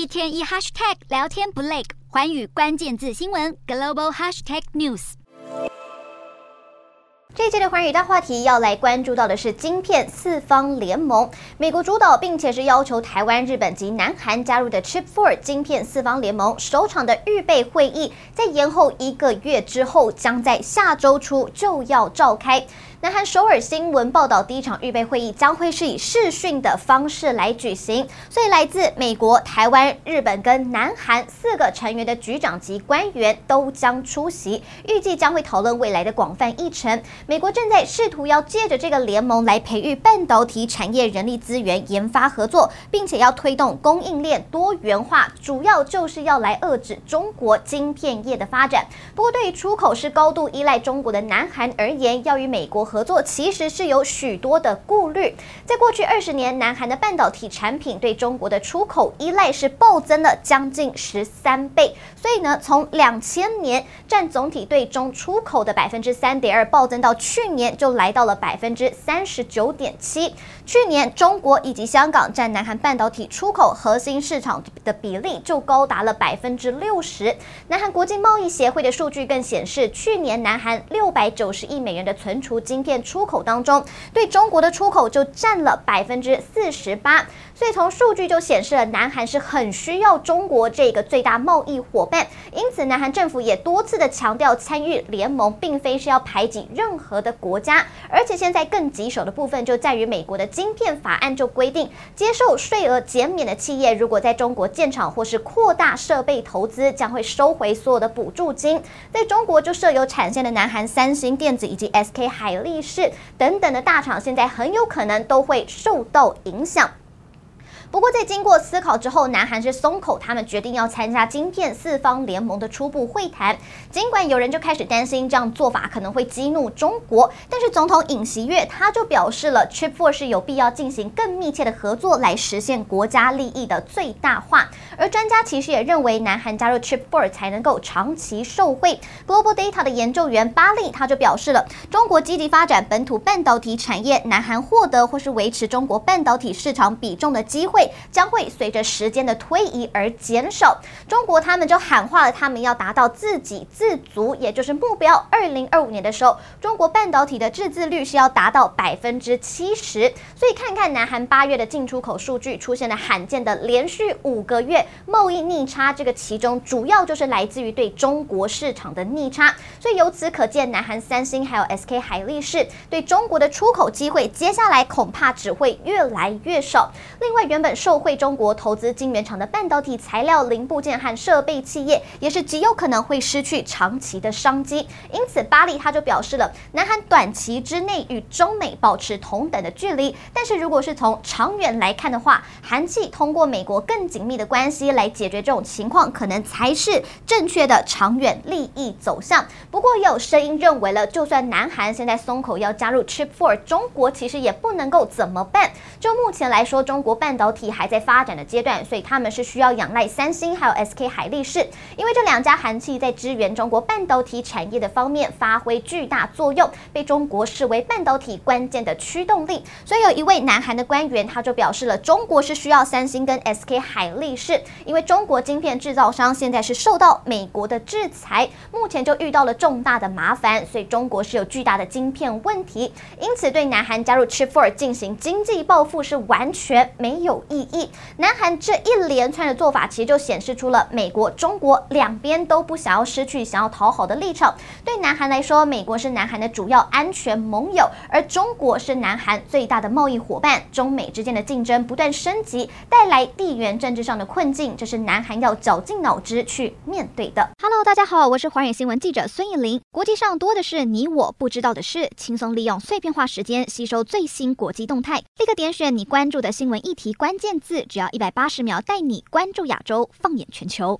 一天一 hashtag 聊天不累，寰宇关键字新闻 global hashtag news。这一期的环宇大话题要来关注到的是晶片四方联盟，美国主导并且是要求台湾、日本及南韩加入的 Chip Four 晶片四方联盟首场的预备会议，在延后一个月之后，将在下周初就要召开。南韩首尔新闻报道，第一场预备会议将会是以视讯的方式来举行，所以来自美国、台湾、日本跟南韩四个成员的局长级官员都将出席，预计将会讨论未来的广泛议程。美国正在试图要借着这个联盟来培育半导体产业人力资源研发合作，并且要推动供应链多元化，主要就是要来遏制中国晶片业的发展。不过，对于出口是高度依赖中国的南韩而言，要与美国合作其实是有许多的顾虑。在过去二十年，南韩的半导体产品对中国的出口依赖是暴增了将近十三倍。所以呢，从两千年占总体对中出口的百分之三点二，暴增到去年就来到了百分之三十九点七。去年中国以及香港占南韩半导体出口核心市场的比例就高达了百分之六十。南韩国际贸易协会的数据更显示，去年南韩六百九十亿美元的存储金晶片出口当中，对中国的出口就占了百分之四十八。所以从数据就显示了，南韩是很需要中国这个最大贸易伙伴。因此，南韩政府也多次的强调，参与联盟并非是要排挤任何的国家。而且现在更棘手的部分就在于，美国的晶片法案就规定，接受税额减免的企业，如果在中国建厂或是扩大设备投资，将会收回所有的补助金。在中国就设有产线的南韩三星电子以及 SK 海力士等等的大厂，现在很有可能都会受到影响。不过，在经过思考之后，南韩是松口，他们决定要参加晶片四方联盟的初步会谈。尽管有人就开始担心这样做法可能会激怒中国，但是总统尹锡悦他就表示了，Chip Four 是有必要进行更密切的合作，来实现国家利益的最大化。而专家其实也认为，南韩加入 Chip Four 才能够长期受惠。Global Data 的研究员巴利他就表示了，中国积极发展本土半导体产业，南韩获得或是维持中国半导体市场比重的机会。将会随着时间的推移而减少。中国他们就喊话了，他们要达到自给自足，也就是目标。二零二五年的时候，中国半导体的自制率是要达到百分之七十。所以看看南韩八月的进出口数据，出现了罕见的连续五个月贸易逆差，这个其中主要就是来自于对中国市场的逆差。所以由此可见，南韩三星还有 SK 海力士对中国的出口机会，接下来恐怕只会越来越少。另外，原本受惠中国投资晶圆厂的半导体材料零部件和设备企业，也是极有可能会失去长期的商机。因此，巴利他就表示了，南韩短期之内与中美保持同等的距离，但是如果是从长远来看的话，韩企通过美国更紧密的关系来解决这种情况，可能才是正确的长远利益走向。不过，也有声音认为了，就算南韩现在松口要加入 Chip Four，中国其实也不能够怎么办。就目前来说，中国半导体体还在发展的阶段，所以他们是需要仰赖三星还有 SK 海力士，因为这两家韩企在支援中国半导体产业的方面发挥巨大作用，被中国视为半导体关键的驱动力。所以有一位南韩的官员他就表示了，中国是需要三星跟 SK 海力士，因为中国晶片制造商现在是受到美国的制裁，目前就遇到了重大的麻烦，所以中国是有巨大的晶片问题，因此对南韩加入 Chip Four 进行经济报复是完全没有意义。南韩这一连串的做法，其实就显示出了美国、中国两边都不想要失去、想要讨好的立场。对南韩来说，美国是南韩的主要安全盟友，而中国是南韩最大的贸易伙伴。中美之间的竞争不断升级，带来地缘政治上的困境，这是南韩要绞尽脑汁去面对的。Hello，大家好，我是寰宇新闻记者孙艺林。国际上多的是你我不知道的事，轻松利用碎片化时间吸收最新国际动态，立刻点选你关注的新闻议题关键字，只要一百八十秒，带你关注亚洲，放眼全球。